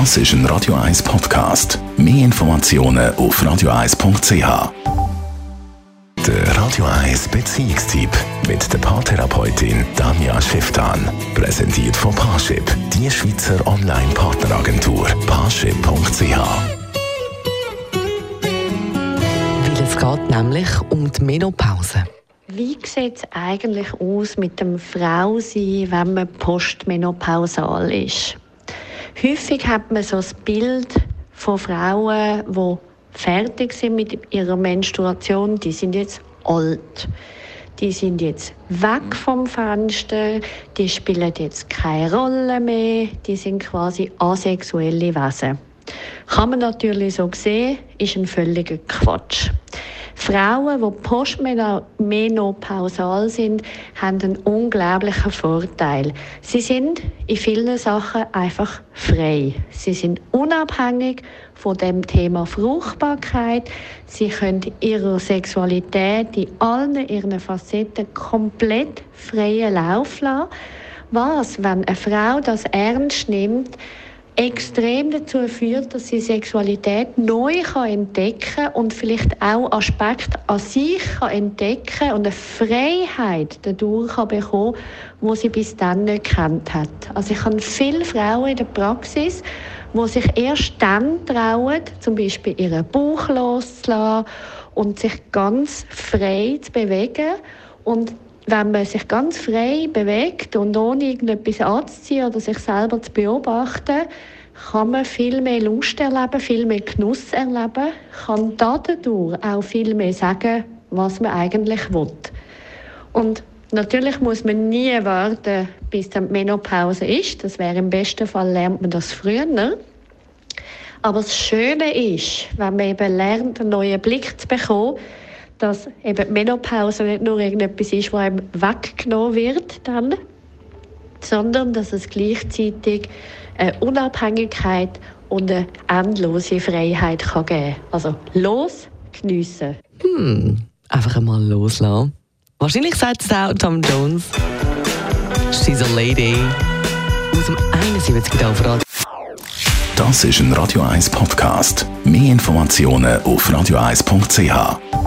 Das ist ein Radio 1 Podcast. Mehr Informationen auf radio1.ch. Der Radio 1 Beziehungstyp mit der Paartherapeutin Danja Schifftan. Präsentiert von Paarship, die Schweizer Online-Partneragentur. Paarship.ch. Weil es geht nämlich um die Menopause. Wie sieht es eigentlich aus mit dem Frausein, wenn man postmenopausal ist? Häufig hat man so das Bild von Frauen, die fertig sind mit ihrer Menstruation, die sind jetzt alt. Die sind jetzt weg vom Fenster, die spielen jetzt keine Rolle mehr, die sind quasi asexuelle Wesen. Kann man natürlich so sehen, ist ein völliger Quatsch. Frauen, die postmenopausal sind, haben einen unglaublichen Vorteil. Sie sind in vielen Sachen einfach frei. Sie sind unabhängig von dem Thema Fruchtbarkeit. Sie können ihre Sexualität in allen ihren Facetten komplett freien Lauf lassen. Was, wenn eine Frau das ernst nimmt, extrem dazu führt, dass sie Sexualität neu kann entdecken und vielleicht auch Aspekte an sich kann entdecken und eine Freiheit dadurch kann bekommen, wo sie bis dann nicht kennt hat. Also ich habe viele Frauen in der Praxis, wo sich erst dann trauen, zum Beispiel ihren Bauch loszulassen und sich ganz frei zu bewegen und wenn man sich ganz frei bewegt und ohne irgendetwas anzuziehen oder sich selber zu beobachten, kann man viel mehr Lust erleben, viel mehr Genuss erleben, kann dadurch auch viel mehr sagen, was man eigentlich will. Und natürlich muss man nie warten, bis die Menopause ist. Das wäre im besten Fall lernt man das früher. Aber das Schöne ist, wenn man eben lernt, einen neuen Blick zu bekommen, dass eben die Menopause nicht nur irgendetwas ist, was einem weggenommen wird dann, sondern dass es gleichzeitig eine Unabhängigkeit und eine endlose Freiheit kann geben Also los, geniessen. Hm, einfach einmal loslassen. Wahrscheinlich sagt es auch Tom Jones. She's a lady. Aus dem 71. auf Radio. Das ist ein Radio 1 Podcast. Mehr Informationen auf radio1.ch.